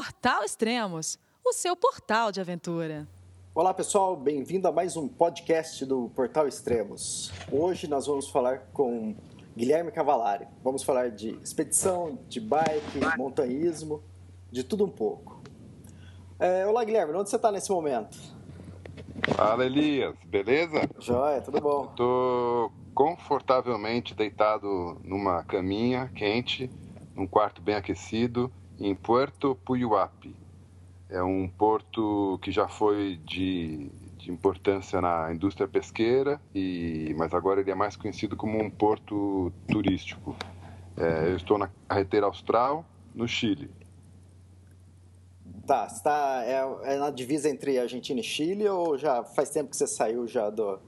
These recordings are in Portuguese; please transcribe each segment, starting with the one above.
Portal Extremos, o seu portal de aventura. Olá pessoal, bem-vindo a mais um podcast do Portal Extremos. Hoje nós vamos falar com Guilherme Cavalari. Vamos falar de expedição, de bike, montanhismo, de tudo um pouco. É, olá Guilherme, onde você está nesse momento? Fala Elias, beleza? Joia, tudo bom? Estou confortavelmente deitado numa caminha quente, num quarto bem aquecido, em Puerto Puyuapi. É um porto que já foi de, de importância na indústria pesqueira, e, mas agora ele é mais conhecido como um porto turístico. É, eu estou na carreteira austral, no Chile. Tá, você tá, é, é, na divisa entre Argentina e Chile ou já faz tempo que você saiu já do...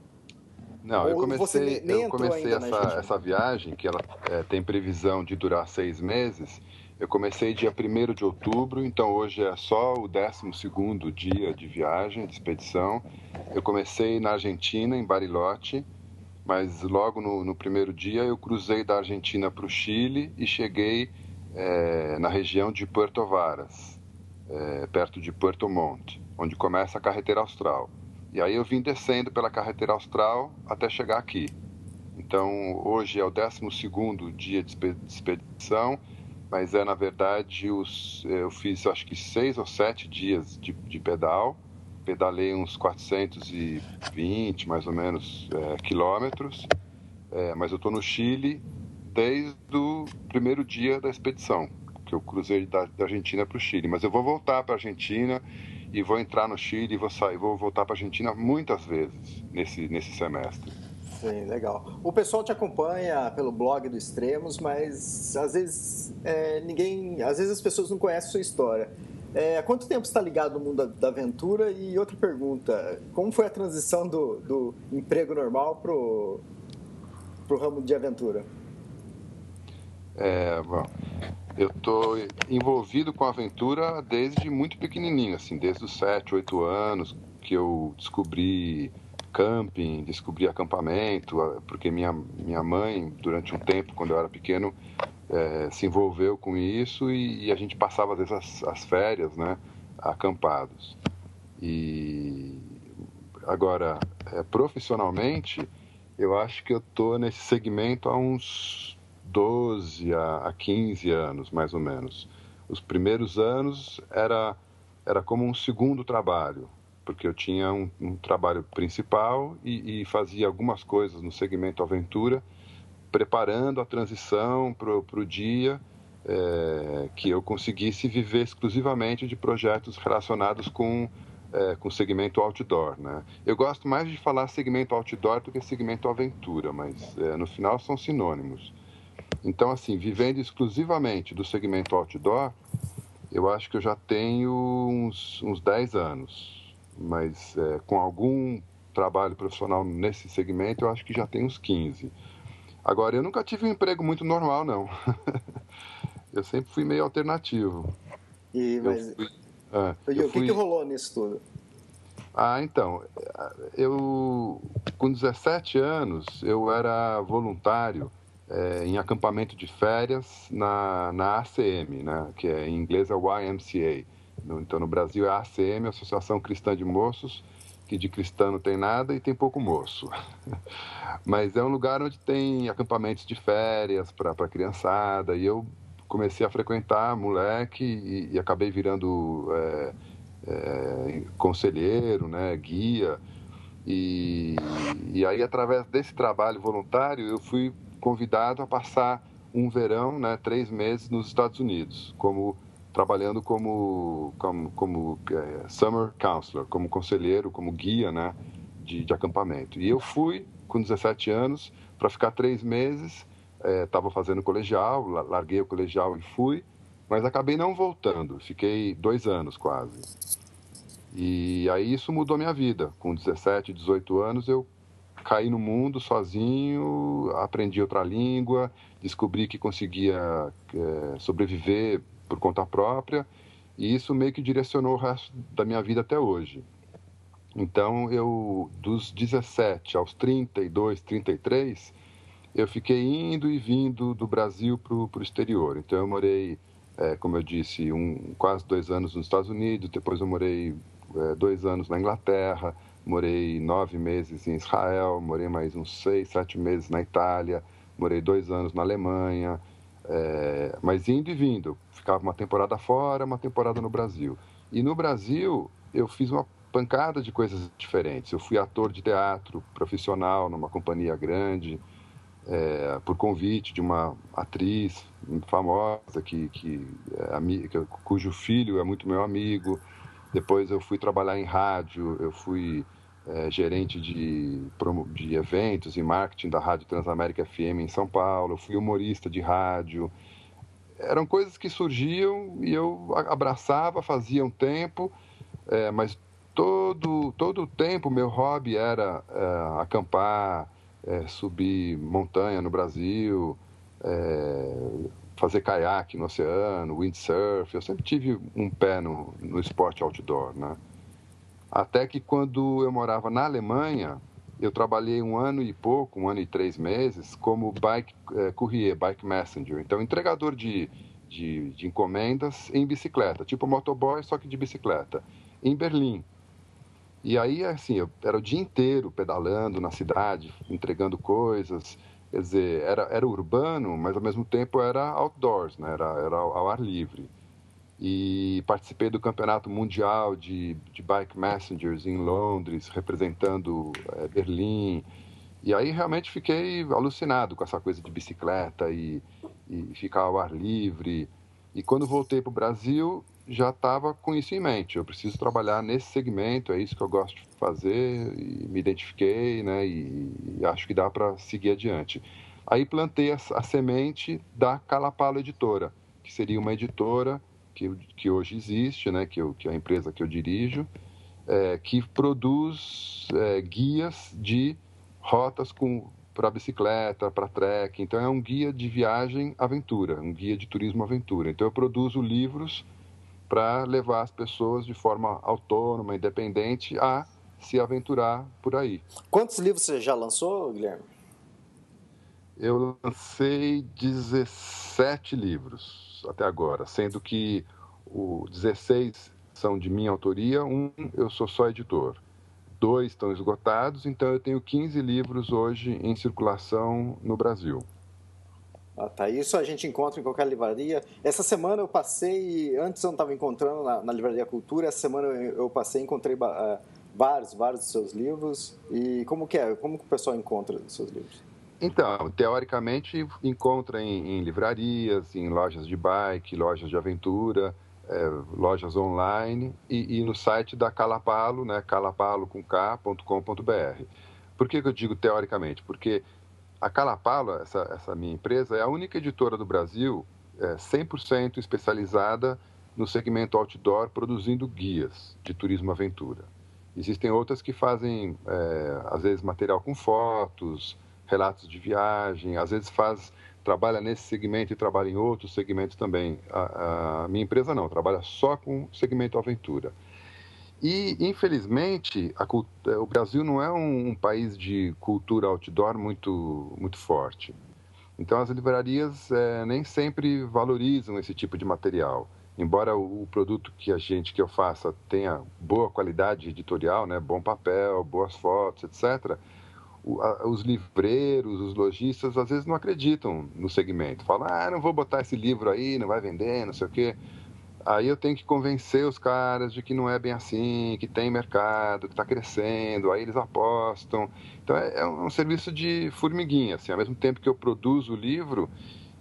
Não, eu comecei, eu comecei essa, essa viagem, que ela é, tem previsão de durar seis meses, eu comecei dia 1 de outubro, então hoje é só o 12 dia de viagem, de expedição. Eu comecei na Argentina, em Bariloche, mas logo no, no primeiro dia eu cruzei da Argentina para o Chile e cheguei é, na região de Puerto Varas, é, perto de Puerto Montt, onde começa a carreteira austral. E aí eu vim descendo pela carreteira austral até chegar aqui. Então hoje é o 12 dia de expedição mas é na verdade os, eu fiz acho que seis ou sete dias de, de pedal, pedalei uns 420 mais ou menos é, quilômetros, é, mas eu estou no Chile desde o primeiro dia da expedição, que eu cruzei da, da Argentina para o Chile, mas eu vou voltar para a Argentina e vou entrar no Chile e vou sair, vou voltar para a Argentina muitas vezes nesse nesse semestre. Sim, legal. O pessoal te acompanha pelo blog do Extremos, mas às vezes é, ninguém, às vezes as pessoas não conhecem a sua história. É, há quanto tempo está ligado no mundo da, da, aventura? E outra pergunta, como foi a transição do, do emprego normal para o ramo de aventura? É, bom, eu estou envolvido com a aventura desde muito pequenininho, assim, desde os 7, 8 anos que eu descobri camping, descobri acampamento, porque minha, minha mãe, durante um tempo, quando eu era pequeno, é, se envolveu com isso e, e, a gente passava, às vezes, as, as férias, né, acampados. E agora, é, profissionalmente, eu acho que eu estou nesse segmento há uns 12 a, a 15 anos, mais ou menos. Os primeiros anos era, era como um segundo trabalho porque eu tinha um, um trabalho principal e, e, fazia algumas coisas no segmento aventura, preparando a transição para o dia é, que eu conseguisse viver exclusivamente de projetos relacionados com é, com segmento outdoor, né? Eu gosto mais de falar segmento outdoor do que segmento aventura, mas é, no final são sinônimos. Então, assim, vivendo exclusivamente do segmento outdoor, eu acho que eu já tenho uns, uns 10 anos mas é, com algum trabalho profissional nesse segmento, eu acho que já tem uns 15. Agora, eu nunca tive um emprego muito normal, não. eu sempre fui meio alternativo. E, mas... Fui, é, e o fui... que, que rolou nisso tudo? Ah, então, eu com 17 anos eu era voluntário é, em acampamento de férias na, na ACM, né, que é, em inglês é YMCA. Então, no Brasil é a ACM, Associação Cristã de Moços, que de cristã não tem nada e tem pouco moço. Mas é um lugar onde tem acampamentos de férias para criançada, e eu comecei a frequentar moleque e, e acabei virando é, é, conselheiro, né, guia. E, e aí, através desse trabalho voluntário, eu fui convidado a passar um verão, né, três meses nos Estados Unidos, como trabalhando como, como, como é, summer counselor, como conselheiro, como guia né, de, de acampamento. E eu fui com 17 anos para ficar três meses, estava é, fazendo colegial, larguei o colegial e fui, mas acabei não voltando, fiquei dois anos quase. E aí isso mudou minha vida. Com 17, 18 anos eu caí no mundo sozinho, aprendi outra língua, descobri que conseguia é, sobreviver por conta própria, e isso meio que direcionou o resto da minha vida até hoje. Então, eu dos 17 aos 32, 33, eu fiquei indo e vindo do Brasil para o exterior. Então, eu morei é, como eu disse, um, quase dois anos nos Estados Unidos, depois eu morei é, dois anos na Inglaterra, morei nove meses em Israel, morei mais uns seis, sete meses na Itália, morei dois anos na Alemanha, é, mas indo e vindo. Ficava uma temporada fora, uma temporada no Brasil. E no Brasil, eu fiz uma pancada de coisas diferentes. Eu fui ator de teatro profissional numa companhia grande, é, por convite de uma atriz famosa que, que é, cujo filho é muito meu amigo. Depois eu fui trabalhar em rádio, eu fui é, gerente de, de eventos e marketing da Rádio Transamérica FM em São Paulo, eu fui humorista de rádio. Eram coisas que surgiam e eu abraçava, fazia um tempo, é, mas todo, todo o tempo meu hobby era é, acampar, é, subir montanha no Brasil, é, fazer caiaque no oceano, windsurf. Eu sempre tive um pé no, no esporte outdoor, né? Até que quando eu morava na Alemanha, eu trabalhei um ano e pouco, um ano e três meses, como bike é, courier, bike messenger. Então, entregador de, de, de encomendas em bicicleta, tipo motoboy, só que de bicicleta, em Berlim. E aí, assim, eu era o dia inteiro pedalando na cidade, entregando coisas. Quer dizer, era, era urbano, mas ao mesmo tempo era outdoors, né? era, era ao ar livre e participei do campeonato mundial de, de bike messengers em Londres, representando é, Berlim. E aí realmente fiquei alucinado com essa coisa de bicicleta e, e ficar ao ar livre. E quando voltei para o Brasil, já estava com isso em mente. Eu preciso trabalhar nesse segmento, é isso que eu gosto de fazer. E me identifiquei, né? E, e acho que dá para seguir adiante. Aí plantei a, a semente da Calapalo Editora, que seria uma editora que, que hoje existe, né, que, eu, que é a empresa que eu dirijo, é, que produz é, guias de rotas para bicicleta, para trek. Então, é um guia de viagem aventura, um guia de turismo aventura. Então, eu produzo livros para levar as pessoas de forma autônoma, independente, a se aventurar por aí. Quantos livros você já lançou, Guilherme? Eu lancei 17 livros até agora, sendo que o 16 são de minha autoria, um eu sou só editor. Dois estão esgotados, então eu tenho 15 livros hoje em circulação no Brasil. Ah, tá. Isso a gente encontra em qualquer livraria. Essa semana eu passei, antes eu não estava encontrando na, na, Livraria Cultura, essa semana eu, passei e encontrei uh, vários, vários dos seus livros. E como que é? Como que o pessoal encontra os seus livros? Então, teoricamente, encontra em, em livrarias, em lojas de bike, lojas de aventura, é, lojas online e, e, no site da Calapalo, né, calapalo.com.br. Por que, que, eu digo teoricamente? Porque a Calapalo, essa, essa minha empresa, é a única editora do Brasil é, 100% especializada no segmento outdoor, produzindo guias de turismo aventura. Existem outras que fazem, é, às vezes, material com fotos, relatos de viagem, às vezes faz trabalha nesse segmento e trabalha em outros segmentos também. A, a minha empresa não, trabalha só com segmento aventura. E, infelizmente, a, o Brasil não é um, um, país de cultura outdoor muito, muito forte. Então, as livrarias é, nem sempre valorizam esse tipo de material. Embora o, o, produto que a gente, que eu faça, tenha boa qualidade editorial, né, bom papel, boas fotos, etc., os livreiros, os lojistas, às vezes não acreditam no segmento. Falam, ah, não vou botar esse livro aí, não vai vender, não sei o quê. Aí eu tenho que convencer os caras de que não é bem assim, que tem mercado, que está crescendo, aí eles apostam. Então é, é um serviço de formiguinha, assim. Ao mesmo tempo que eu produzo o livro,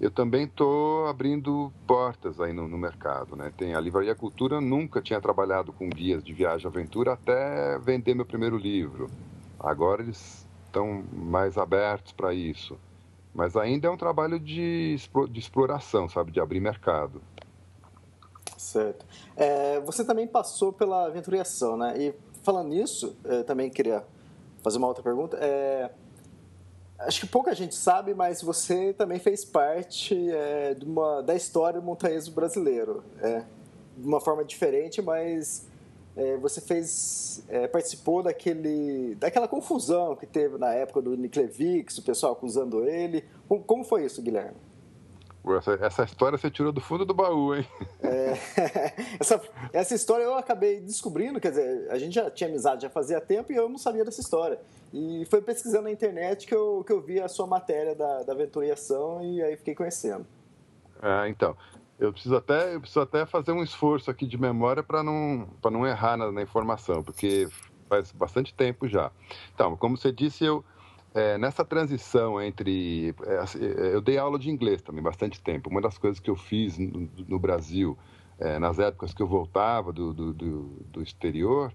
eu também estou abrindo portas aí no, no, mercado, né? Tem a Livraria Cultura, nunca tinha trabalhado com guias de viagem e aventura até vender meu primeiro livro. Agora eles estão mais abertos para isso. Mas ainda é um trabalho de, de exploração, sabe? De abrir mercado. Certo. É, você também passou pela aventuriação, né? E falando nisso, também queria fazer uma outra pergunta. É, acho que pouca gente sabe, mas você também fez parte é, de uma, da história do montanhismo brasileiro. É, de uma forma diferente, mas é, você fez, é, participou daquele, daquela confusão que teve na época do Niklevix, o pessoal acusando ele. Como, como foi isso, Guilherme? Essa, essa, história você tirou do fundo do baú, hein? É, essa, essa história eu acabei descobrindo, quer dizer, a gente já tinha amizade já fazia tempo e eu não sabia dessa história. E foi pesquisando na internet que eu, que eu vi a sua matéria da, da Ação e aí fiquei conhecendo. É, então, eu preciso até, eu preciso até fazer um esforço aqui de memória para não, não errar na, na informação, porque faz bastante tempo já. Então, como você disse, eu é, nessa transição entre. É, assim, é, eu dei aula de inglês também bastante tempo. Uma das coisas que eu fiz no, no Brasil, é, nas épocas que eu voltava do, do, do, do exterior,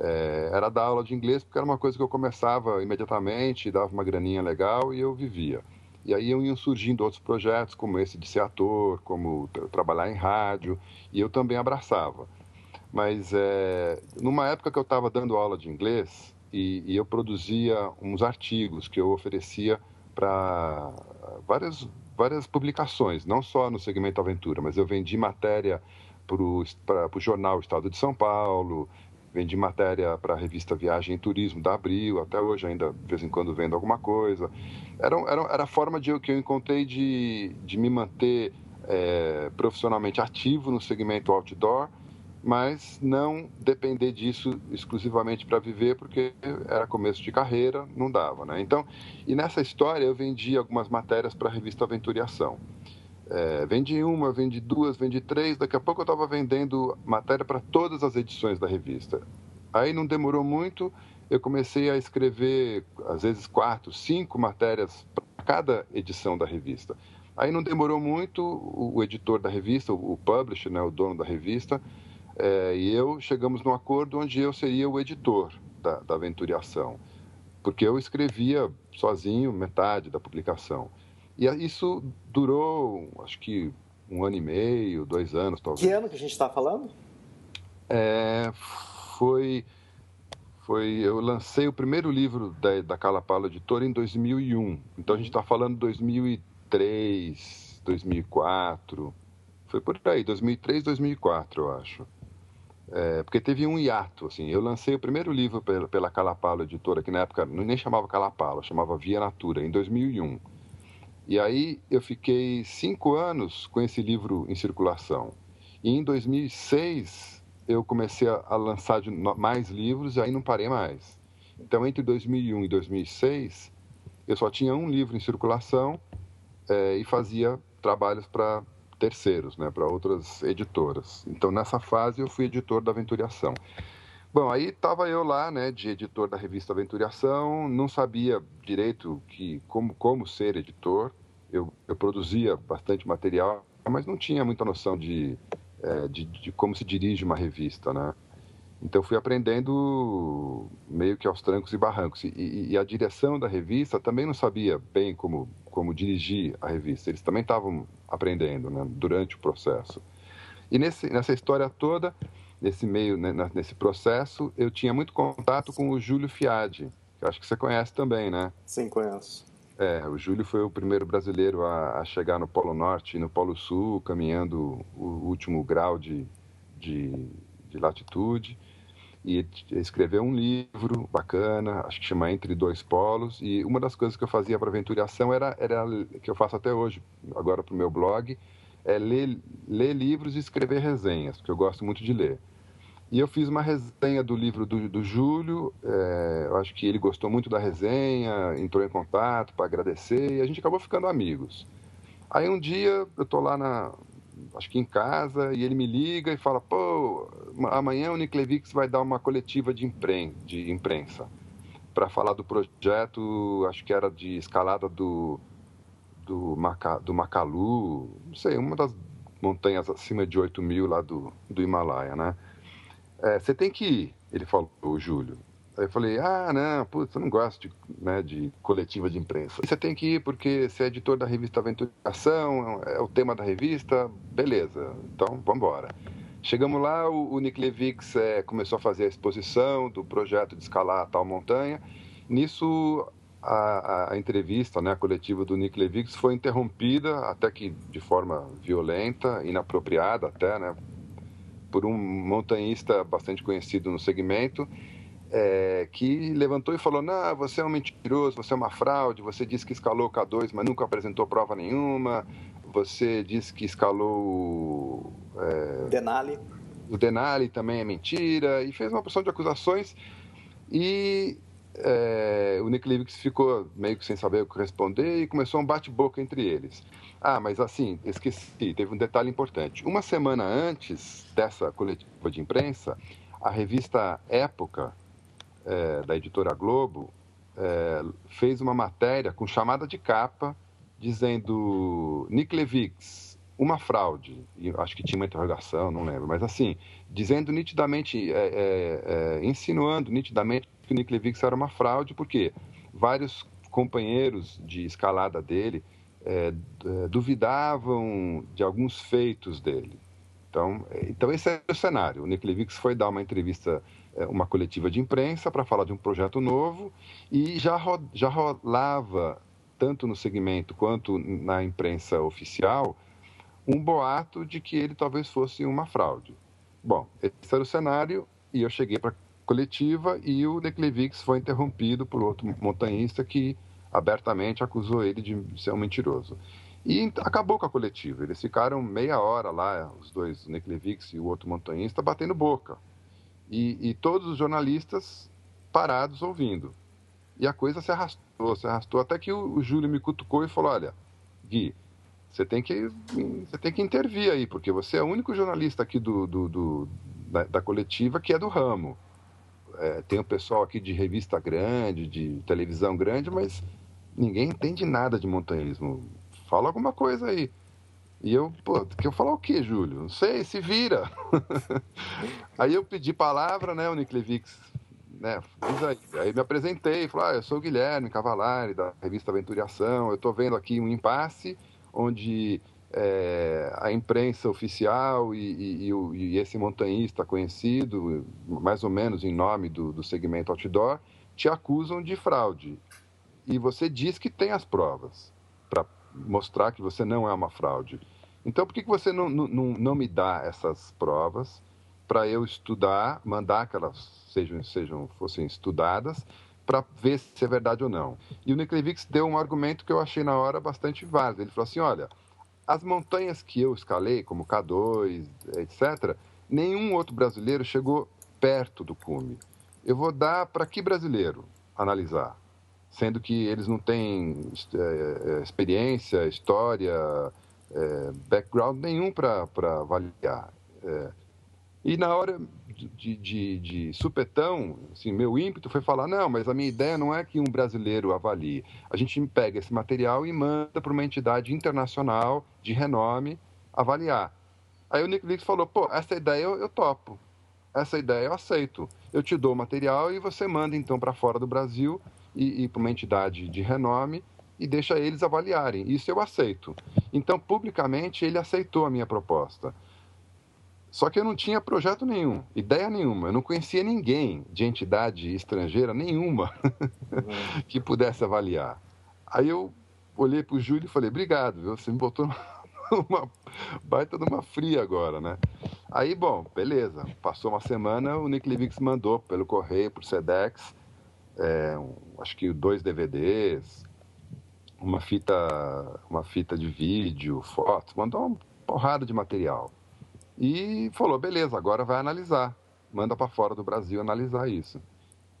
é, era dar aula de inglês, porque era uma coisa que eu começava imediatamente, dava uma graninha legal e eu vivia. E aí iam surgindo outros projetos, como esse de ser ator, como trabalhar em rádio, e eu também abraçava. Mas é, numa época que eu estava dando aula de inglês, e, e eu produzia uns artigos que eu oferecia para várias, várias publicações, não só no segmento aventura, mas eu vendi matéria para o jornal Estado de São Paulo, vendi matéria para a revista Viagem e Turismo da Abril, até hoje ainda de vez em quando vendo alguma coisa. Era, era, era a forma de, que eu encontrei de, de me manter é, profissionalmente ativo no segmento outdoor mas não depender disso exclusivamente para viver, porque era começo de carreira, não dava, né? Então, e nessa história eu vendi algumas matérias para a revista Aventuriação. É, vendi uma, vendi duas, vendi três, daqui a pouco eu estava vendendo matéria para todas as edições da revista. Aí não demorou muito, eu comecei a escrever, às vezes, quatro, cinco matérias para cada edição da revista. Aí não demorou muito, o, editor da revista, o, o publisher, né, o dono da revista, é, e eu chegamos num acordo onde eu seria o editor da, da Aventuriação, porque eu escrevia sozinho metade da publicação. E isso durou, acho que um ano e meio, dois anos, talvez. Que ano que a gente está falando? É, foi, foi, eu lancei o primeiro livro da, da Calapalo Editora em 2001. Então a gente está falando 2003, 2004. Foi por aí, 2003, 2004, eu acho. É, porque teve um hiato, assim. Eu lancei o primeiro livro pela, pela Calapalo Editora, que na época nem chamava Calapalo, chamava Via Natura, em 2001. E aí eu fiquei cinco anos com esse livro em circulação. E em 2006 eu comecei a, lançar mais livros e aí não parei mais. Então entre 2001 e 2006 eu só tinha um livro em circulação é, e fazia trabalhos para terceiros, né, para outras editoras. Então, nessa fase, eu fui editor da Aventuriação. Bom, aí estava eu lá, né, de editor da revista Aventuriação, não sabia direito que como, como ser editor. Eu, eu produzia bastante material, mas não tinha muita noção de, é, de, de, como se dirige uma revista, né? Então fui aprendendo meio que aos trancos e barrancos. E, e, a direção da revista também não sabia bem como, como dirigir a revista. Eles também estavam aprendendo né, durante o processo. E nesse, nessa história toda, nesse meio, né, nesse processo, eu tinha muito contato com o Júlio Fiade, que acho que você conhece também, né? Sim, conheço. É, o Júlio foi o primeiro brasileiro a, a chegar no Polo Norte e no Polo Sul, caminhando o último grau de, de, de latitude e escreveu um livro bacana, acho que chama Entre Dois Polos, e uma das coisas que eu fazia para aventuriação era, era que eu faço até hoje, agora para o meu blog, é ler, ler livros e escrever resenhas, porque eu gosto muito de ler. E eu fiz uma resenha do livro do, do Júlio, é, eu acho que ele gostou muito da resenha, entrou em contato para agradecer, e a gente acabou ficando amigos. Aí um dia eu estou lá na, acho que em casa, e ele me liga e fala: pô, amanhã o Niklevix vai dar uma coletiva de, impren de imprensa para falar do projeto, acho que era de escalada do, do, Maca, do Macalu, não sei, uma das montanhas acima de 8 mil lá do, do Himalaia, né? É, você tem que ir, ele falou, o Júlio. Aí eu falei, ah, não, putz, eu não gosto de, né, de coletiva de imprensa. Você tem que ir porque você é editor da revista Aventuração, é o tema da revista, beleza, então vamos embora. Chegamos lá, o, o Nick Levix é, começou a fazer a exposição do projeto de escalar a tal montanha. Nisso, a, a, entrevista, né, a coletiva do Nick Levix foi interrompida, até que de forma violenta, inapropriada até, né, por um montanhista bastante conhecido no segmento, é, que levantou e falou: Não, você é um mentiroso, você é uma fraude, você disse que escalou o K2, mas nunca apresentou prova nenhuma, você disse que escalou é, Denali. O Denali também é mentira, e fez uma porção de acusações. E é, o Nick Livix ficou meio que sem saber o que responder e começou um bate-boca entre eles. Ah, mas assim, esqueci, teve um detalhe importante. Uma semana antes dessa coletiva de imprensa, a revista Época, é, da editora Globo, é, fez uma matéria com chamada de capa dizendo Nick Levix, uma fraude. E acho que tinha uma interrogação, não lembro, mas assim, dizendo nitidamente, é, é, é insinuando nitidamente que o Nick Levix era uma fraude, porque vários companheiros de escalada dele é, é, duvidavam de alguns feitos dele. Então, então esse é o cenário. O Nick Levix foi dar uma entrevista é, uma coletiva de imprensa para falar de um projeto novo e já, ro já rolava, tanto no segmento quanto na imprensa oficial, um boato de que ele talvez fosse uma fraude. Bom, esse era o cenário e eu cheguei para a coletiva e o Declevix foi interrompido por outro montanhista que abertamente acusou ele de ser um mentiroso. E acabou com a coletiva. Eles ficaram meia hora lá, os dois, o Neclevix e o outro montanhista, batendo boca. E, e, todos os jornalistas parados ouvindo. E a coisa se arrastou, se arrastou, até que o, o Júlio me cutucou e falou: Olha, Gui, você tem que, você tem que intervir aí, porque você é o único jornalista aqui do, do, do da, da, coletiva que é do ramo. É, tem o pessoal aqui de revista grande, de televisão grande, mas ninguém entende nada de montanhismo. Fala alguma coisa aí. E eu, pô, que eu falar o quê, Júlio? Não sei, se vira. aí eu pedi palavra, né, o Niklevix, né, aí. Aí me apresentei, falei, ah, eu sou o Guilherme Cavalari, da revista Aventuriação, eu estou vendo aqui um impasse onde é, a imprensa oficial e, e, e, esse montanhista conhecido, mais ou menos em nome do, do segmento outdoor, te acusam de fraude. E você diz que tem as provas para mostrar que você não é uma fraude. Então, por que, que você não, não, não me dá essas provas para eu estudar, mandar que elas sejam, sejam fossem estudadas, para ver se é verdade ou não? E o Niklevix deu um argumento que eu achei na hora bastante válido. Ele falou assim: olha, as montanhas que eu escalei, como K2, etc., nenhum outro brasileiro chegou perto do cume. Eu vou dar para que brasileiro analisar? Sendo que eles não têm é, experiência, história, é, background nenhum para avaliar. É, e na hora de, de, de, supetão, assim, meu ímpeto foi falar: não, mas a minha ideia não é que um brasileiro avalie. A gente pega esse material e manda para uma entidade internacional de renome avaliar. Aí o Nick Vix falou: pô, essa ideia eu, eu topo. Essa ideia eu aceito. Eu te dou o material e você manda então para fora do Brasil e, e para uma entidade de renome e deixa eles avaliarem. Isso eu aceito. Então, publicamente, ele aceitou a minha proposta. Só que eu não tinha projeto nenhum, ideia nenhuma. Eu não conhecia ninguém de entidade estrangeira nenhuma que pudesse avaliar. Aí eu olhei para o Júlio e falei: obrigado, você me botou uma baita de uma fria agora, né? Aí, bom, beleza. Passou uma semana, o Nick Livix mandou pelo correio, por Sedex, é, um, acho que dois DVDs, uma fita, uma fita de vídeo, fotos, mandou uma porrada de material. E falou: beleza, agora vai analisar. Manda para fora do Brasil analisar isso.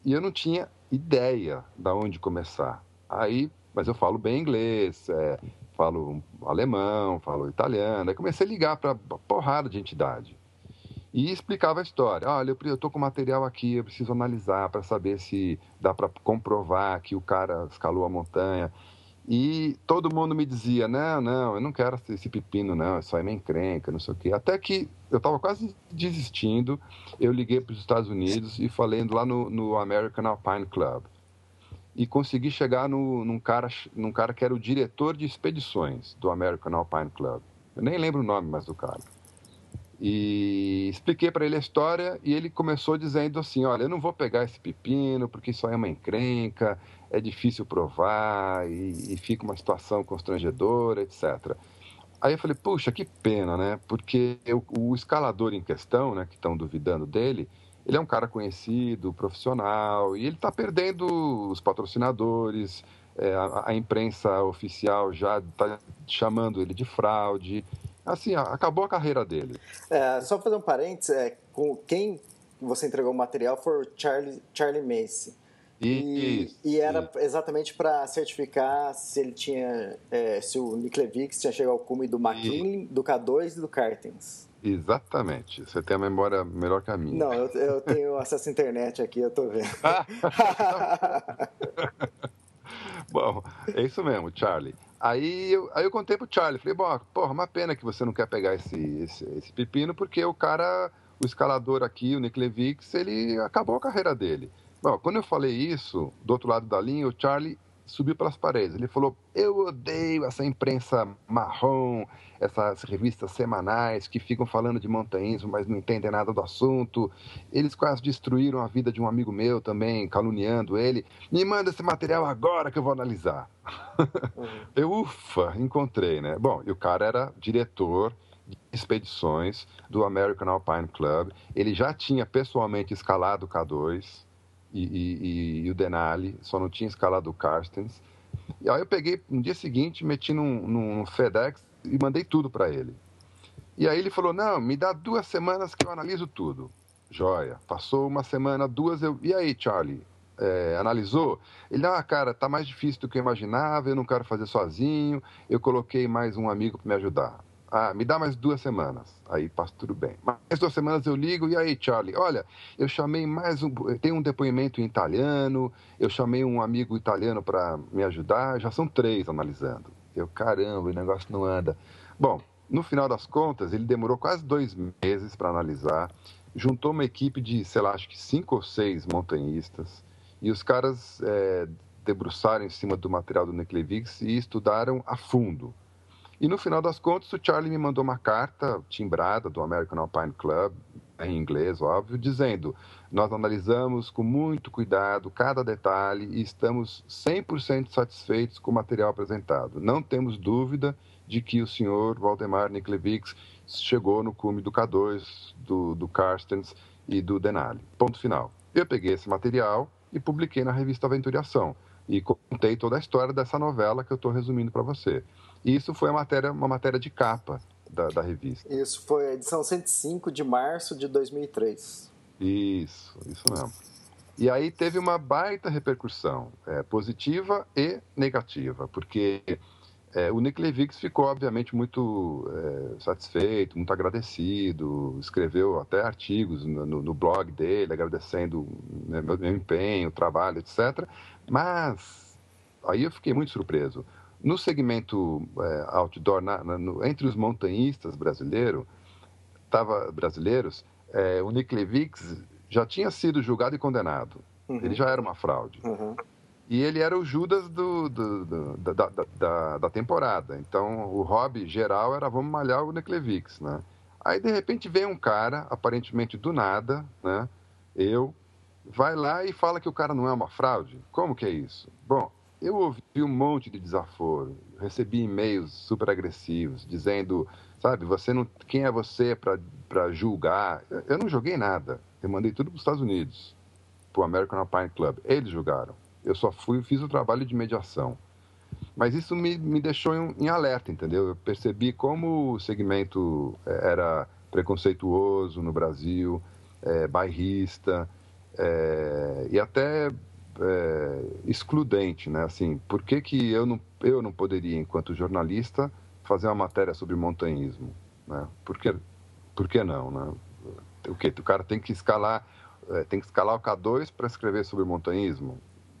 E eu não tinha ideia da onde começar. Aí, mas eu falo bem inglês, é, falo alemão, falo italiano. Aí comecei a ligar para porrada de entidade. E explicava a história. Olha, eu estou com material aqui, eu preciso analisar para saber se dá para comprovar que o cara escalou a montanha. E todo mundo me dizia: não, não, eu não quero esse pepino, não, é meio encrenca, não sei o quê. Até que eu estava quase desistindo, eu liguei para os Estados Unidos e falei lá no, no, American Alpine Club. E consegui chegar no, num, cara, num cara que era o diretor de expedições do American Alpine Club. Eu nem lembro o nome mais do cara. E expliquei para ele a história e ele começou dizendo assim: Olha, eu não vou pegar esse pepino porque isso aí é uma encrenca, é difícil provar e, e fica uma situação constrangedora, etc. Aí eu falei: Puxa, que pena, né? Porque eu, o escalador em questão, né, que estão duvidando dele, ele é um cara conhecido, profissional, e ele está perdendo os patrocinadores, é, a, a, imprensa oficial já está chamando ele de fraude. Assim, acabou a carreira dele. É, só fazer um parênteses, é, com quem você entregou o material foi o Charlie, Charlie Macy. E, isso, e era isso. exatamente para certificar se ele tinha, é, se o Nick Levix tinha chegado ao cume do McKinley, do K2 e do Cartens. Exatamente. Você tem a memória melhor que a minha. Não, eu, eu tenho acesso à internet aqui, eu tô vendo. Bom, é isso mesmo, Charlie. Aí eu, aí eu contei pro Charlie, falei, bom, porra, uma pena que você não quer pegar esse, esse, esse pepino, porque o cara, o escalador aqui, o Nick Levix, ele acabou a carreira dele. Bom, quando eu falei isso, do outro lado da linha, o Charlie subiu pelas paredes. Ele falou: Eu odeio essa imprensa marrom, essas revistas semanais que ficam falando de montanhismo, mas não entendem nada do assunto. Eles quase destruíram a vida de um amigo meu também, caluniando ele. Me manda esse material agora que eu vou analisar. Uhum. eu, ufa, encontrei, né? Bom, e o cara era diretor de expedições do American Alpine Club. Ele já tinha pessoalmente escalado o K2 e, e, e, o Denali, só não tinha escalado o Carstens. E aí eu peguei no dia seguinte, meti num, num FedEx e mandei tudo para ele. E aí ele falou: Não, me dá duas semanas que eu analiso tudo. Joia. Passou uma semana, duas, eu. E aí, Charlie? É, analisou? Ele, ah, cara, tá mais difícil do que eu imaginava, eu não quero fazer sozinho, eu coloquei mais um amigo para me ajudar. Ah, me dá mais duas semanas. Aí passa tudo bem. Mais duas semanas eu ligo, e aí, Charlie? Olha, eu chamei mais um. Tem um depoimento em italiano, eu chamei um amigo italiano para me ajudar, já são três analisando. Eu, caramba, o negócio não anda. Bom, no final das contas, ele demorou quase dois meses para analisar, juntou uma equipe de, sei lá, acho que cinco ou seis montanhistas, e os caras é, debruçaram em cima do material do Neclevix e estudaram a fundo e no final das contas, o Charlie me mandou uma carta timbrada do American Alpine Club, em inglês, óbvio, dizendo: Nós analisamos com muito cuidado cada detalhe e estamos 100% satisfeitos com o material apresentado. Não temos dúvida de que o senhor Valdemar Niklevix chegou no cume do K2, do, do Carstens e do Denali. Ponto final. Eu peguei esse material e publiquei na revista Aventuriação e contei toda a história dessa novela que eu estou resumindo para você. Isso foi uma matéria, uma matéria de capa da, da revista. Isso foi a edição 105 de março de 2003. Isso, isso mesmo. E aí teve uma baita repercussão, é, positiva e negativa, porque é, o Nick Levix ficou, obviamente, muito é, satisfeito, muito agradecido, escreveu até artigos no, no blog dele, agradecendo né, meu, meu empenho, trabalho, etc. Mas aí eu fiquei muito surpreso. No segmento é, outdoor, na, na, no, entre os montanhistas brasileiro, tava, brasileiros, é, o Nick Levix já tinha sido julgado e condenado. Uhum. Ele já era uma fraude. Uhum. E ele era o Judas do, do, do, da, da, da, da, temporada. Então, o hobby geral era vamos malhar o Nick Levix, né? Aí, de repente, vem um cara, aparentemente do nada, né? Eu, vai lá e fala que o cara não é uma fraude. Como que é isso? Bom, eu ouvi um monte de desaforo, recebi e-mails super agressivos dizendo, sabe, você não, quem é você para julgar? Eu não joguei nada. Eu mandei tudo para os Estados Unidos, para o American Alpine Club. Eles julgaram. Eu só fui, fiz o trabalho de mediação. Mas isso me, me deixou em, em alerta, entendeu? Eu percebi como o segmento eh, era preconceituoso no Brasil, é, bairrista, é, e até é, excludente, né? Assim, por que, que eu, não, eu não poderia, enquanto jornalista, fazer uma matéria sobre montanhismo? Né? Por, que, por que não, né? O que? O cara tem que escalar, é, tem que escalar o K2 para escrever sobre montanhismo?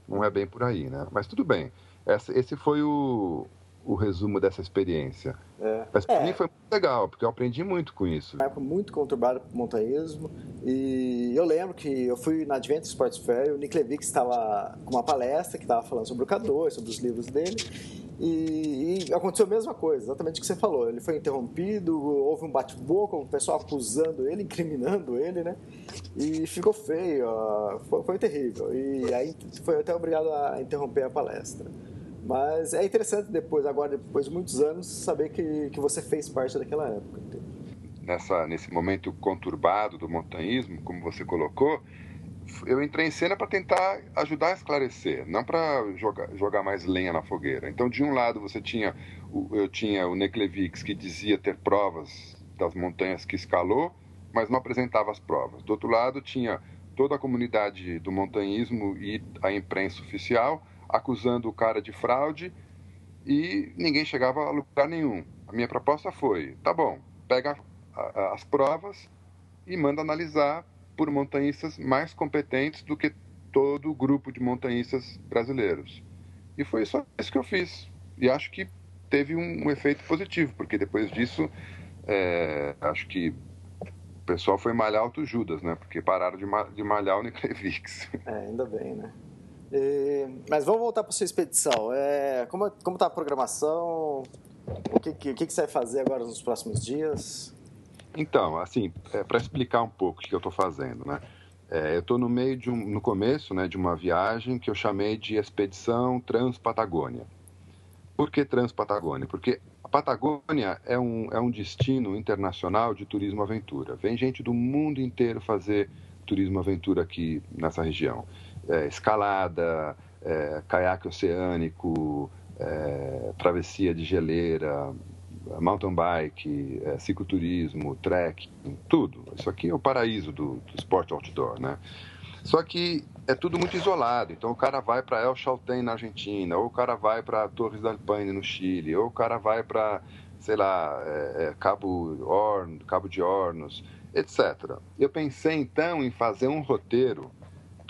Não é bem por aí, né? Mas tudo bem. Esse foi o, o resumo dessa experiência. É. Mas para é. mim foi muito legal, porque eu aprendi muito com isso. Uma época muito conturbada para o montanhismo. E eu lembro que eu fui na Adventure Sports Fair e o Nick Levix estava com uma palestra que estava falando sobre o K2, sobre os livros dele. E, e, aconteceu a mesma coisa, exatamente o que você falou. Ele foi interrompido, houve um bate-boca, o pessoal acusando ele, incriminando ele, né? E ficou feio, foi, foi terrível. E aí foi até obrigado a interromper a palestra. Mas é interessante depois, agora, depois de muitos anos, saber que, que você fez parte daquela época. Nessa, nesse momento conturbado do montanhismo, como você colocou, eu entrei em cena para tentar ajudar a esclarecer, não para jogar, jogar mais lenha na fogueira. Então, de um lado, você tinha eu tinha o Neklevix que dizia ter provas das montanhas que escalou, mas não apresentava as provas. Do outro lado, tinha toda a comunidade do montanhismo e a imprensa oficial acusando o cara de fraude e ninguém chegava a lugar nenhum. A minha proposta foi: tá bom, pega as provas e manda analisar por montanhistas mais competentes do que todo o grupo de montanhistas brasileiros. E foi só isso que eu fiz. E acho que teve um, um efeito positivo, porque depois disso, é, acho que o pessoal foi malhar o Judas, né? Porque pararam de, de malhar o Niclevix. É, ainda bem, né? Mas vamos voltar para sua expedição. É, como está a programação? O que, que, que, você vai fazer agora nos próximos dias? Então, assim, é, para explicar um pouco o que eu estou fazendo, né? É, eu estou no meio de um, no começo, né, de uma viagem que eu chamei de expedição Transpatagônia. Por que Transpatagônia? Porque a Patagônia é um, é um destino internacional de turismo aventura. Vem gente do mundo inteiro fazer turismo aventura aqui nessa região. É, escalada, é, caiaque oceânico, é, travessia de geleira, mountain bike, é, cicloturismo, trekking, tudo. Isso aqui é o paraíso do, do esporte outdoor, né? Só que é tudo muito isolado. Então o cara vai para El Chaltén na Argentina, ou o cara vai para Torres del Paine no Chile, ou o cara vai para, sei lá, é, é, Cabo, Horn, Cabo de Hornos, etc. Eu pensei então em fazer um roteiro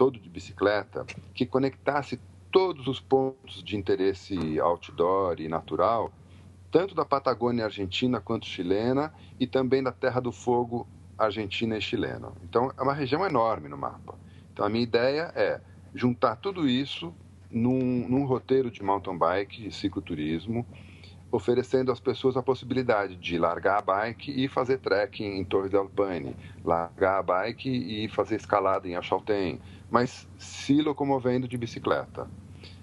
todo de bicicleta que conectasse todos os pontos de interesse outdoor e natural, tanto da Patagônia argentina quanto chilena e também da Terra do Fogo argentina e chilena. Então é uma região enorme no mapa. Então, a minha ideia é juntar tudo isso num, num roteiro de mountain bike e cicloturismo, oferecendo às pessoas a possibilidade de largar a bike e fazer trekking em Torres del Paine, largar a bike e fazer escalada em Achaltén, mas se locomovendo de bicicleta.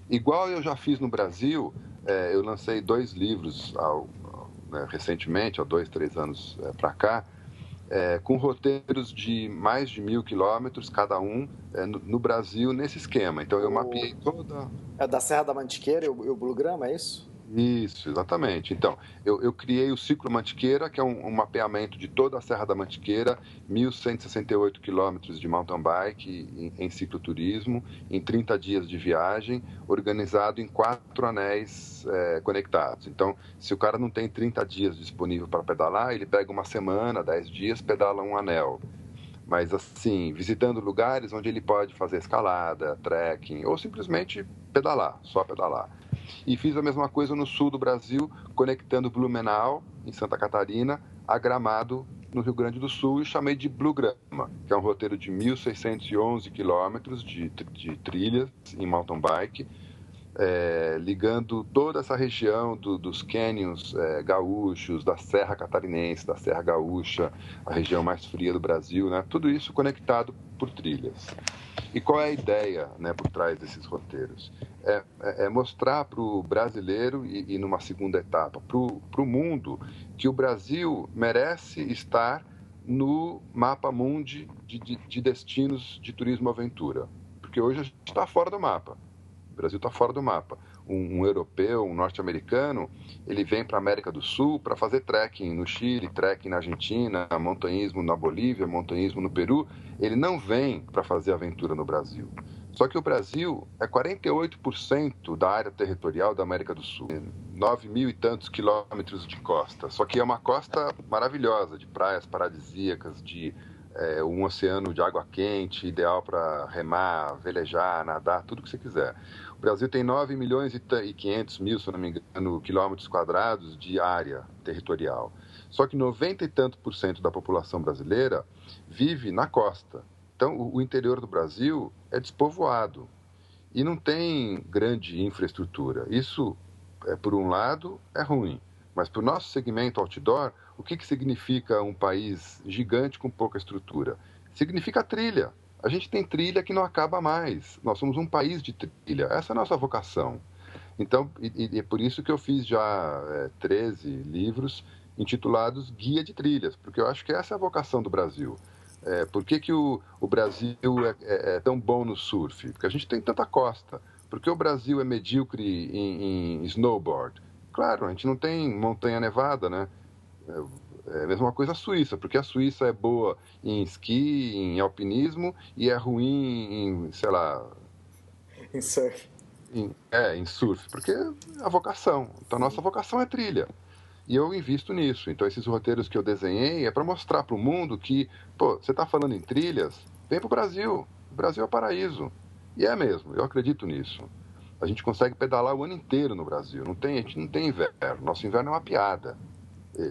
Igual eu já fiz no Brasil, é, eu lancei dois livros ao, né, recentemente, há dois, três anos é, para cá, é, com roteiros de mais de mil quilômetros cada um é, no, no, Brasil nesse esquema. Então eu o... mapeei toda. É da Serra da Mantiqueira e o, e o Blue Grama, é isso? Isso, exatamente. Então, eu, eu criei o Ciclo Mantiqueira, que é um, um, mapeamento de toda a Serra da Mantiqueira, 1.168 quilômetros de mountain bike em, em cicloturismo, em 30 dias de viagem, organizado em quatro anéis é, conectados. Então, se o cara não tem 30 dias disponível para pedalar, ele pega uma semana, 10 dias, pedala um anel mas assim, visitando lugares onde ele pode fazer escalada, trekking ou simplesmente pedalar, só pedalar. E fiz a mesma coisa no sul do Brasil, conectando Blumenau, em Santa Catarina, a Gramado, no Rio Grande do Sul, e chamei de Blue Grama, que é um roteiro de 1.611 quilômetros de, de trilhas em mountain bike, é, ligando toda essa região do, dos cânions é, gaúchos, da Serra Catarinense, da Serra Gaúcha, a região mais fria do Brasil, né? tudo isso conectado por trilhas. E qual é a ideia né, por trás desses roteiros? É, é, é mostrar para o brasileiro e, e, numa segunda etapa, para o mundo, que o Brasil merece estar no mapa mundi de, de, de destinos de turismo aventura. Porque hoje a gente está fora do mapa. Brasil está fora do mapa. Um, um europeu, um norte-americano, ele vem para a América do Sul para fazer trekking no Chile, trekking na Argentina, montanhismo na Bolívia, montanhismo no Peru. Ele não vem para fazer aventura no Brasil. Só que o Brasil é 48% da área territorial da América do Sul. 9 mil e tantos quilômetros de costa. Só que é uma costa maravilhosa, de praias paradisíacas, de é, um oceano de água quente, ideal para remar, velejar, nadar, tudo que você quiser. O Brasil tem 9 milhões e 500 mil, se não me engano, quilômetros quadrados de área territorial. Só que 90 e tanto por cento da população brasileira vive na costa. Então, o interior do Brasil é despovoado e não tem grande infraestrutura. Isso, é, por um lado, é ruim. Mas para o nosso segmento outdoor, o que, que significa um país gigante com pouca estrutura? Significa trilha. A gente tem trilha que não acaba mais. Nós somos um país de trilha. Essa é a nossa vocação. Então, e, e é por isso que eu fiz já é, 13 livros intitulados Guia de Trilhas, porque eu acho que essa é a vocação do Brasil. É, por que, que o, o Brasil é, é, é, tão bom no surf? Porque a gente tem tanta costa. Por que o Brasil é medíocre em, em snowboard? Claro, a gente não tem montanha nevada, né? É, a mesma coisa a Suíça, porque a Suíça é boa em esqui, em alpinismo e é ruim em, sei lá. Em surf. Em, é, em surf, porque é a vocação. Então, a nossa vocação é trilha. E eu invisto nisso. Então, esses roteiros que eu desenhei é para mostrar para o mundo que, pô, você está falando em trilhas, vem para o Brasil. O Brasil é o paraíso. E é mesmo, eu acredito nisso. A gente consegue pedalar o ano inteiro no Brasil. Não tem, a gente não tem inverno. Nosso inverno é uma piada.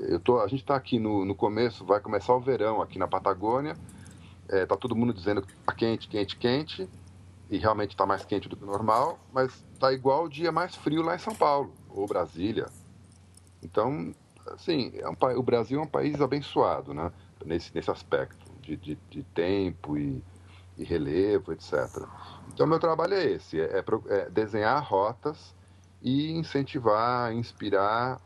Eu tô, a gente está aqui no, no começo, vai começar o verão aqui na Patagônia. É, tá todo mundo dizendo que tá quente, quente, quente. E realmente está mais quente do que normal, mas tá igual o dia mais frio lá em São Paulo, ou Brasília, então, assim, é um, o Brasil é um país abençoado, né? Nesse, nesse aspecto de, de, de tempo e, e, relevo, etc. Então, meu trabalho é esse: é, é, é desenhar rotas e incentivar, inspirar,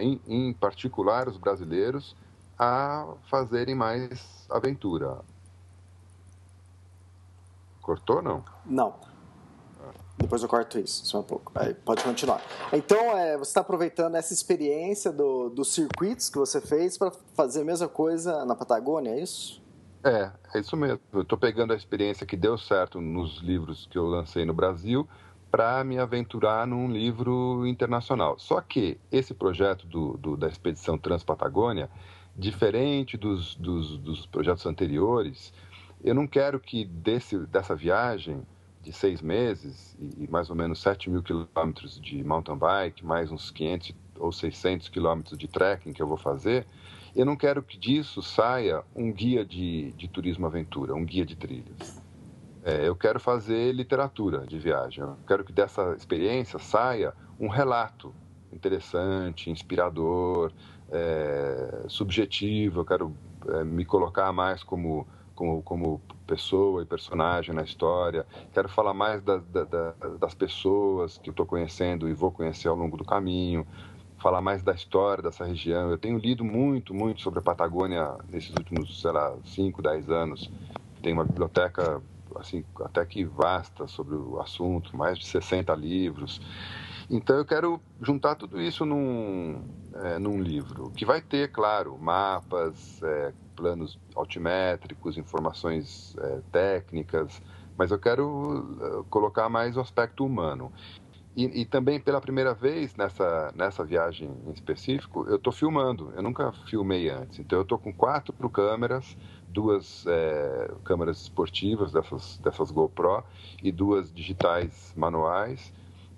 em, em particular os brasileiros, a fazerem mais aventura. Cortou não? Não. Depois eu corto isso, só um pouco. Aí pode continuar. Então, é, você está aproveitando essa experiência do, dos circuitos que você fez para fazer a mesma coisa na Patagônia, é isso? É, é isso mesmo. Eu estou pegando a experiência que deu certo nos livros que eu lancei no Brasil para me aventurar num livro internacional. Só que esse projeto do, do da expedição Transpatagônia, diferente dos, dos, dos projetos anteriores, eu não quero que desse, dessa viagem de seis meses e, mais ou menos 7 mil quilômetros de mountain bike, mais uns 500 ou 600 quilômetros de trekking que eu vou fazer, eu não quero que disso saia um guia de, de turismo aventura, um guia de trilhas. É, eu quero fazer literatura de viagem. Eu quero que dessa experiência saia um relato interessante, inspirador, é, subjetivo. Eu quero é, me colocar mais como como, como pessoa e personagem na história. Quero falar mais da, da, das pessoas que eu estou conhecendo e vou conhecer ao longo do caminho. Falar mais da história dessa região. Eu tenho lido muito, muito sobre a Patagônia nesses últimos, sei lá, 5, 10 anos. Tenho uma biblioteca, assim, até que vasta sobre o assunto, mais de 60 livros. Então eu quero juntar tudo isso num, é, num livro, que vai ter, claro, mapas, é, planos altimétricos, informações é, técnicas, mas eu quero é, colocar mais o aspecto humano. E, e, também pela primeira vez nessa, nessa viagem em específico, eu estou filmando. Eu nunca filmei antes. Então eu estou com quatro câmeras, duas é, câmeras esportivas dessas, dessas GoPro e duas digitais manuais,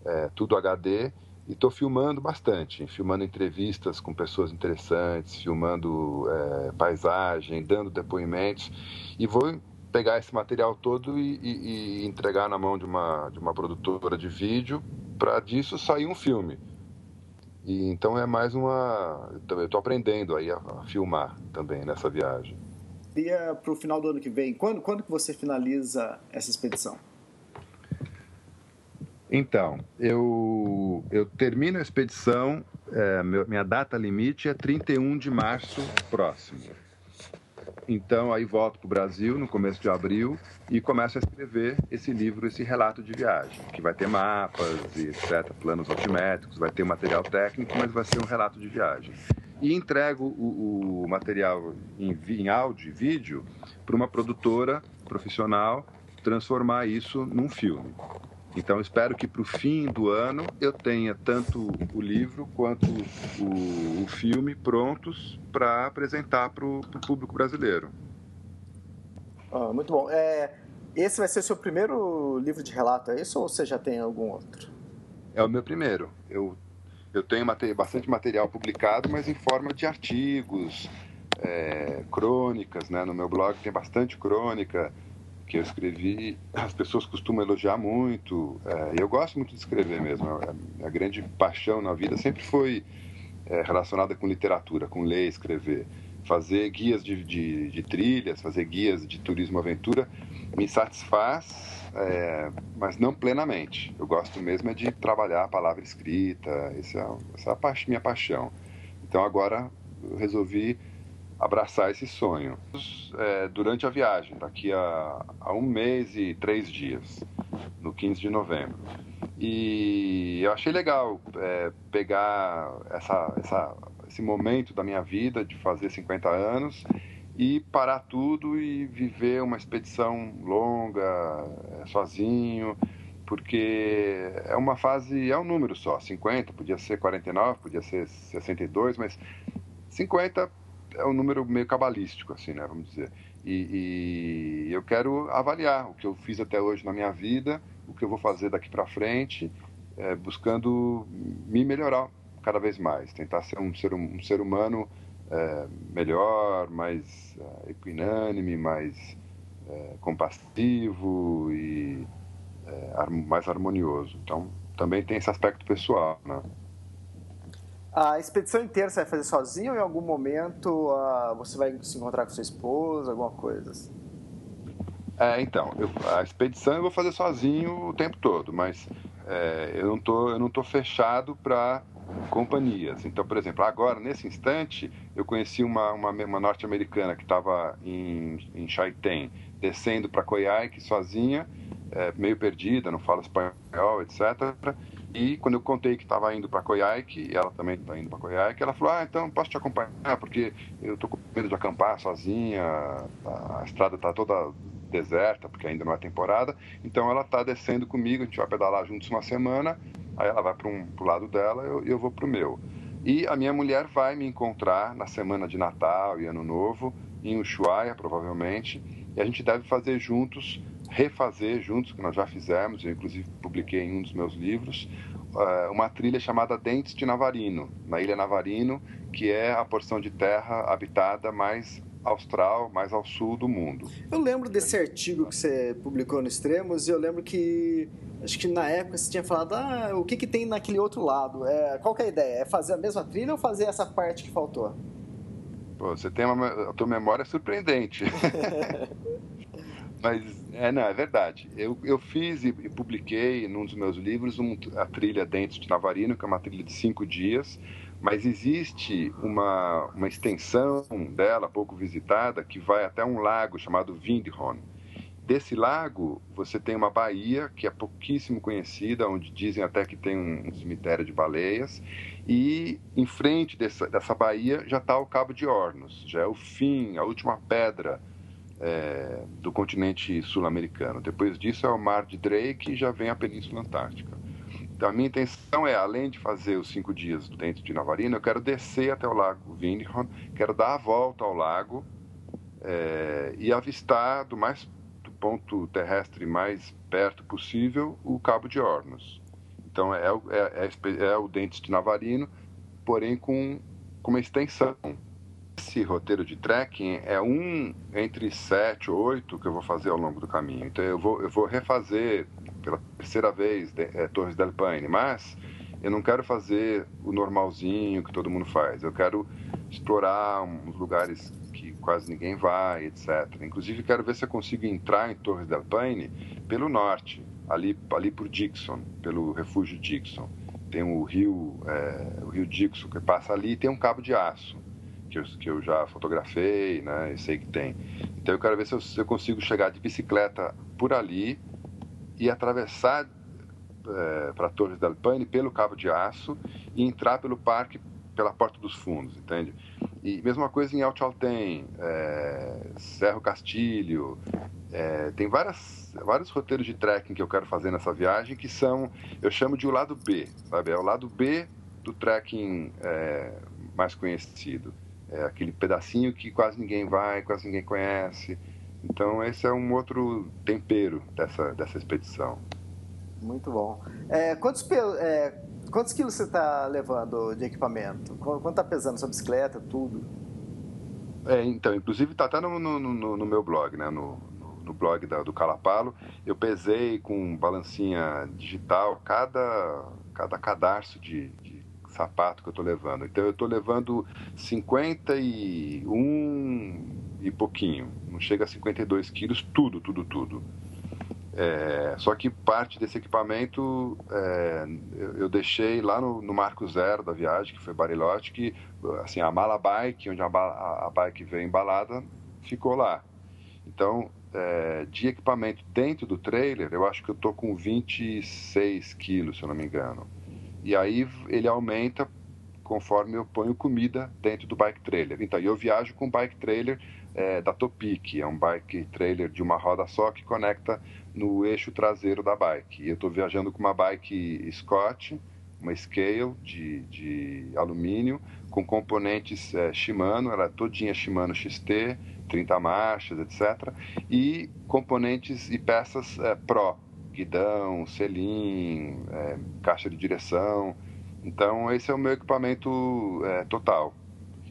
é, tudo HD e estou filmando bastante, filmando entrevistas com pessoas interessantes, filmando é, paisagem, dando depoimentos. E vou pegar esse material todo e, e, e entregar na mão de uma, de uma produtora de vídeo para disso sair um filme. E, então é mais uma. Eu estou aprendendo aí a, a, filmar também nessa viagem. Para o final do ano que vem, quando, quando que você finaliza essa expedição? Então, eu, eu termino a expedição, é, meu, minha data limite é 31 de março próximo. Então, aí volto para o Brasil no começo de abril e começo a escrever esse livro, esse relato de viagem, que vai ter mapas etc., planos altimétricos, vai ter material técnico, mas vai ser um relato de viagem. E entrego o, o material em, em áudio e vídeo para uma produtora profissional transformar isso num filme. Então, espero que para o fim do ano eu tenha tanto o livro quanto o, o filme prontos para apresentar para o público brasileiro. Ah, muito bom. É, esse vai ser o seu primeiro livro de relato, é isso? Ou você já tem algum outro? É o meu primeiro. Eu, eu tenho bastante material publicado, mas em forma de artigos, é, crônicas. Né? No meu blog tem bastante crônica que eu escrevi, as pessoas costumam elogiar muito. É, eu gosto muito de escrever mesmo. A, a grande paixão na vida sempre foi é, relacionada com literatura, com ler, escrever. Fazer guias de, de, de trilhas, fazer guias de turismo-aventura me satisfaz, é, mas não plenamente. Eu gosto mesmo é de trabalhar a palavra escrita, essa, essa é a minha paixão. Então agora resolvi abraçar esse sonho. É, durante a viagem, daqui a, a, um mês e três dias, no 15 de novembro. E eu achei legal é, pegar essa, essa, esse momento da minha vida de fazer 50 anos e parar tudo e viver uma expedição longa, é, sozinho, porque é uma fase, é um número só, 50, podia ser 49, podia ser 62, mas 50 é um número meio cabalístico, assim, né, vamos dizer. E, e, eu quero avaliar o que eu fiz até hoje na minha vida, o que eu vou fazer daqui para frente, é, buscando me melhorar cada vez mais, tentar ser um ser, um ser humano é, melhor, mais é, equinânime, mais é, compassivo e é, mais harmonioso. Então, também tem esse aspecto pessoal, né? A expedição inteira você vai fazer sozinho ou em algum momento uh, você vai se encontrar com sua esposa, alguma coisa assim? É, então, eu, a expedição eu vou fazer sozinho o tempo todo, mas é, eu não tô, eu não tô fechado para companhias. Então, por exemplo, agora, nesse instante, eu conheci uma, uma, uma norte-americana que estava em, em Chaitén, descendo para Coyhaique sozinha, é, meio perdida, não fala espanhol, etc. E quando eu contei que estava indo para Coyhaique, e ela também está indo para Coyhaique, ela falou: Ah, então posso te acompanhar, porque eu estou com medo de acampar sozinha, a estrada está toda deserta, porque ainda não é temporada. Então ela está descendo comigo, a gente vai pedalar juntos uma semana, aí ela vai para um, o lado dela e eu, eu vou para o meu. E a minha mulher vai me encontrar na semana de Natal e Ano Novo, em Ushuaia, provavelmente, e a gente deve fazer juntos refazer juntos, que nós já fizemos, eu inclusive publiquei em um dos meus livros, eh, uma trilha chamada Dentes de Navarino, na Ilha Navarino, que é a porção de terra habitada mais austral, mais ao sul do mundo. Eu lembro desse artigo que você publicou no Extremos e eu lembro que acho que na época você tinha falado ah, o que, que tem naquele outro lado. É, qual que é a ideia? É fazer a mesma trilha ou fazer essa parte que faltou? Pô, você tem uma a tua memória é surpreendente. Mas é, não, é verdade. Eu, eu fiz e, e publiquei num dos meus livros um, a trilha Dentes de Navarino, que é uma trilha de cinco dias, mas existe uma, uma extensão dela, pouco visitada, que vai até um lago chamado Windhorn. Desse lago, você tem uma baía que é pouquíssimo conhecida, onde dizem até que tem um, cemitério de baleias, e em frente dessa, dessa baía já está o Cabo de Hornos, já é o fim, a última pedra é, do continente sul-americano. Depois disso é o Mar de Drake e já vem a Península Antártica. A minha intenção é, além de fazer os cinco dias dentro de Navarino, eu quero descer até o Lago Windhorn, quero dar a volta ao lago é, e avistar do mais do ponto terrestre mais perto possível o Cabo de Hornos. Então, é, é, é, é o Dentes de Navarino, porém com, com uma extensão esse roteiro de trekking é um entre sete ou oito que eu vou fazer ao longo do caminho. Então eu vou, eu vou refazer pela terceira vez é, Torres del Paine, mas eu não quero fazer o normalzinho que todo mundo faz. Eu quero explorar uns lugares que quase ninguém vai, etc. Inclusive quero ver se eu consigo entrar em Torres del Paine pelo norte, ali, ali por Dixon, pelo refúgio Dixon. Tem o rio, é, o rio Dixon que passa ali e tem um cabo de aço que eu, que eu já fotografei, né? Eu sei que tem. Então eu quero ver se eu, se eu consigo chegar de bicicleta por ali e atravessar é, para Torres del Paine pelo Cabo de Aço e entrar pelo parque pela Porta dos Fundos, entende? E mesma coisa em El Chaltén, é, Cerro Castilho, é, tem várias, vários roteiros de trekking que eu quero fazer nessa viagem que são, eu chamo de o lado B, sabe? É o lado B do trekking é, mais conhecido. É aquele pedacinho que quase ninguém vai, quase ninguém conhece. Então esse é um outro tempero dessa, dessa expedição. Muito bom. É, quantos, é, quantos quilos você está levando de equipamento? Quanto está pesando sua bicicleta, tudo? É, então, inclusive está até no, no, no, no, meu blog, né? no, no blog da, do Calapalo. Eu pesei com balancinha digital cada, cada cadarço de, de sapato que eu estou levando. Então eu estou levando 51 e pouquinho, não chega a 52 quilos, tudo, tudo, tudo. É, só que parte desse equipamento é, eu, eu, deixei lá no, no, marco zero da viagem, que foi Bariloche, que assim, a mala bike, onde a, a, a bike veio embalada, ficou lá. Então, é, de equipamento dentro do trailer, eu acho que eu tô com 26 quilos, se eu não me engano. E aí ele aumenta conforme eu ponho comida dentro do bike trailer. Então, eu viajo com bike trailer é, da Topic, é um bike trailer de uma roda só que conecta no eixo traseiro da bike. E eu estou viajando com uma bike Scott, uma Scale de, de alumínio, com componentes é, Shimano, ela é todinha Shimano XT, 30 marchas, etc. E componentes e peças é, Pro, guidão, selim, é, caixa de direção. Então, esse é o meu equipamento é, total.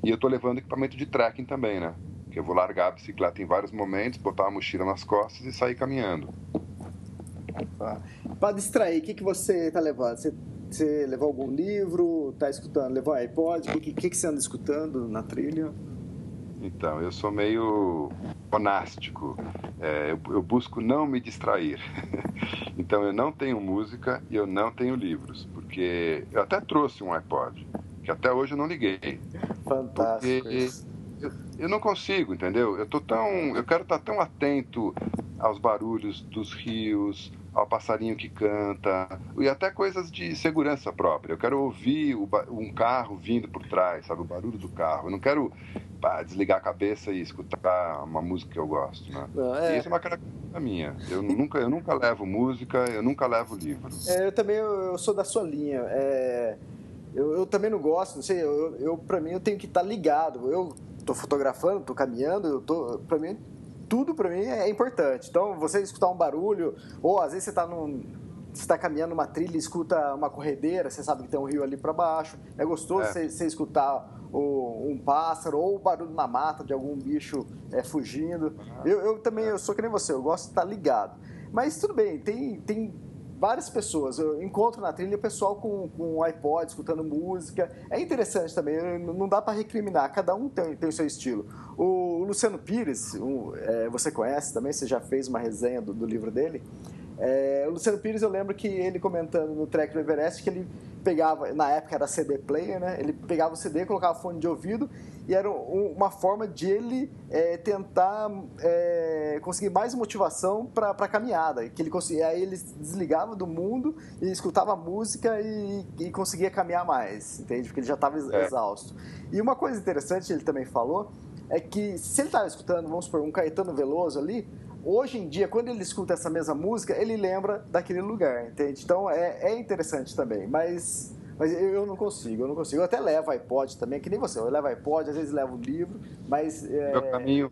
E eu estou levando equipamento de trekking também, né? Que eu vou largar a bicicleta em vários momentos, botar a mochila nas costas e sair caminhando. Para distrair, o que, que você está levando? Você, você, levou algum livro? Está escutando? Levou iPod? O que, que, que você anda escutando na trilha? Então, eu sou meio monástico. É, eu, eu, busco não me distrair. então, eu não tenho música e eu não tenho livros, porque eu até trouxe um iPod, que até hoje eu não liguei. Fantástico. Eu, eu, não consigo, entendeu? Eu tô tão, eu quero estar tão atento aos barulhos dos rios, ao passarinho que canta, e até coisas de segurança própria. Eu quero ouvir o, um carro vindo por trás, sabe? O barulho do carro. Eu não quero pá, desligar a cabeça e escutar uma música que eu gosto, né? Não, é... Isso é uma característica minha. Eu nunca, eu nunca levo música, eu nunca levo livro. É, eu também eu, eu, sou da sua linha. É, eu, eu, também não gosto, não sei, eu, eu para mim eu tenho que estar tá ligado. Eu tô fotografando, tô caminhando, eu tô, para mim tudo para mim é importante. Então, você escutar um barulho, ou às vezes você está num, está caminhando uma trilha e escuta uma corredeira, você sabe que tem um rio ali para baixo. É gostoso é. Você, você, escutar o, um pássaro ou o barulho na mata de algum bicho é, fugindo. Eu, eu também eu sou que nem você, eu gosto de estar ligado. Mas tudo bem, tem, tem várias pessoas. Eu encontro na trilha pessoal com, com iPod, escutando música. É interessante também, não dá para recriminar, cada um tem, tem o seu estilo. O Luciano Pires, um, é, você conhece também, você já fez uma resenha do, do livro dele. É, o Luciano Pires, eu lembro que ele comentando no Trek do Everest que ele pegava, na época era CD player, né? Ele pegava o CD, colocava fone de ouvido e era uma forma de ele é, tentar é, conseguir mais motivação para a caminhada. Que ele conseguia, aí ele desligava do mundo e escutava música e, e conseguia caminhar mais, entende? Porque ele já estava é. exausto. E uma coisa interessante ele também falou é que se ele estava escutando, vamos supor, um Caetano Veloso ali, hoje em dia, quando ele escuta essa mesma música, ele lembra daquele lugar, entende? Então é, é interessante também, mas, mas eu não consigo, eu não consigo. Eu até levo iPod também, que nem você, eu levo iPod, às vezes levo livro, mas... É... Meu caminho,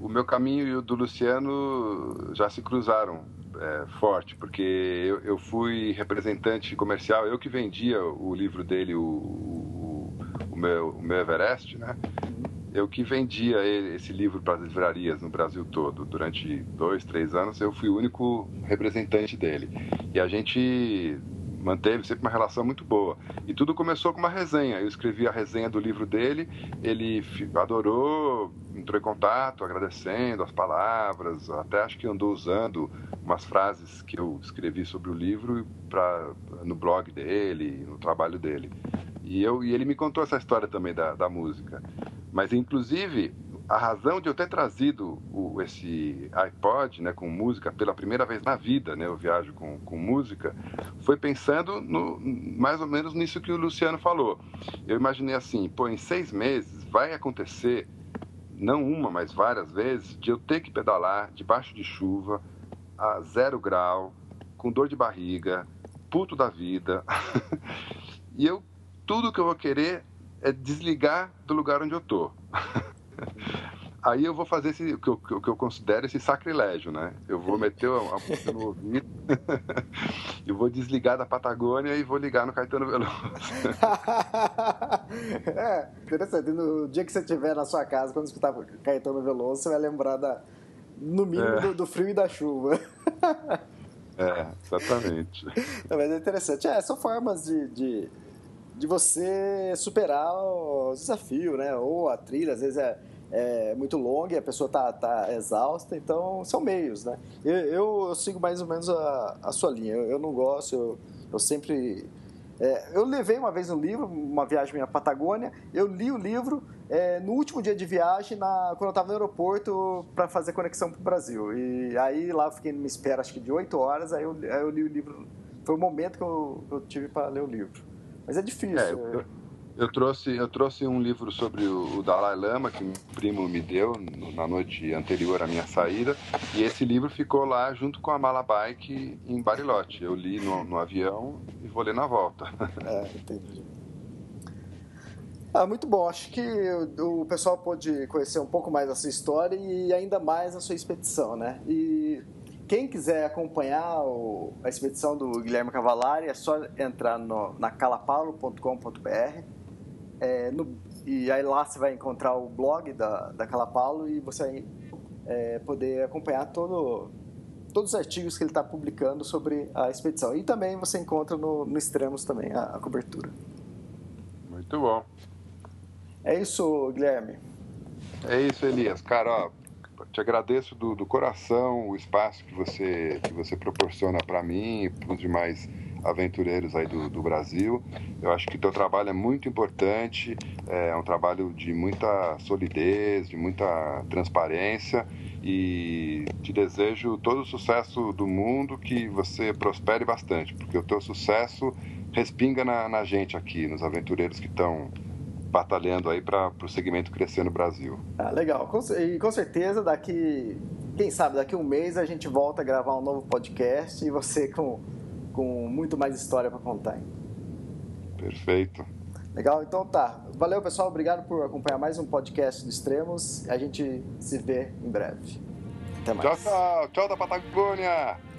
o meu caminho e o do Luciano já se cruzaram é, forte, porque eu, eu, fui representante comercial, eu que vendia o livro dele, o, o, o meu, o meu Everest, né? Eu que vendia esse livro para as livrarias no Brasil todo. Durante dois, três anos, eu fui o único representante dele. E a gente manteve sempre uma relação muito boa. E tudo começou com uma resenha. Eu escrevi a resenha do livro dele, ele adorou, entrou em contato, agradecendo as palavras, até acho que andou usando umas frases que eu escrevi sobre o livro pra, no blog dele, no trabalho dele. E, eu, e ele me contou essa história também da, da música. Mas, inclusive, a razão de eu ter trazido o, esse iPod né, com música pela primeira vez na vida, né, eu viajo com, com música, foi pensando no, mais ou menos nisso que o Luciano falou. Eu imaginei assim, pô, em seis meses vai acontecer, não uma, mas várias vezes, de eu ter que pedalar debaixo de chuva, a zero grau, com dor de barriga, puto da vida. e eu, tudo que eu vou querer é desligar do lugar onde eu tô. Aí eu vou fazer esse, o, que eu, o que eu considero esse sacrilégio, né? Eu vou meter a música no ouvido, e vou desligar da Patagônia e vou ligar no Caetano Veloso. é, interessante. No dia que você estiver na sua casa, quando escutar Caetano Veloso, você vai lembrar, da, no mínimo, é. do, do frio e da chuva. é, exatamente. Não, mas é interessante. É, são formas de, de de você superar o desafio, né? Ou a trilha, às vezes é, é muito longa e a pessoa está tá exausta, então são meios, né? Eu, eu, eu sigo mais ou menos a, a sua linha, eu, eu não gosto, eu, eu sempre é, eu levei uma vez um livro, uma viagem minha Patagônia, eu li o livro é, no último dia de viagem, na, quando eu estava no aeroporto, para fazer conexão para o Brasil. E aí lá eu fiquei numa espera, acho que de oito horas, aí eu, aí eu, li o livro. Foi o momento que eu, eu tive para ler o livro. Mas é difícil. É, eu, eu trouxe, eu trouxe um livro sobre o, Dalai Lama, que meu primo me deu na noite anterior à minha saída, e esse livro ficou lá junto com a mala bike em Barilote. Eu li no, no avião e vou ler na volta. É, entendi. Ah, muito bom. Acho que o, o pessoal pôde conhecer um pouco mais a sua história e ainda mais a sua expedição, né? E quem quiser acompanhar o, a expedição do Guilherme Cavalari, é só entrar no, na calapalo.com.br é, e aí lá você vai encontrar o blog da, da Calapalo e você vai é, poder acompanhar todo, todos os artigos que ele está publicando sobre a expedição. E também você encontra no, no Extremos também a, a cobertura. Muito bom. É isso, Guilherme. É isso, Elias. Cara, ó, te agradeço do, do, coração o espaço que você, que você proporciona para mim e para os demais aventureiros aí do, do, Brasil. Eu acho que teu trabalho é muito importante, é um trabalho de muita solidez, de muita transparência e te desejo todo o sucesso do mundo, que você prospere bastante, porque o teu sucesso respinga na, na gente aqui, nos aventureiros que estão batalhando aí para o segmento crescer no Brasil. Ah, legal. Com, e com certeza daqui, quem sabe, daqui um mês a gente volta a gravar um novo podcast e você com, com muito mais história para contar. Hein? Perfeito. Legal, então tá. Valeu, pessoal. Obrigado por acompanhar mais um podcast do Extremos. A gente se vê em breve. Até mais. Tchau, tchau. Tchau da Patagônia.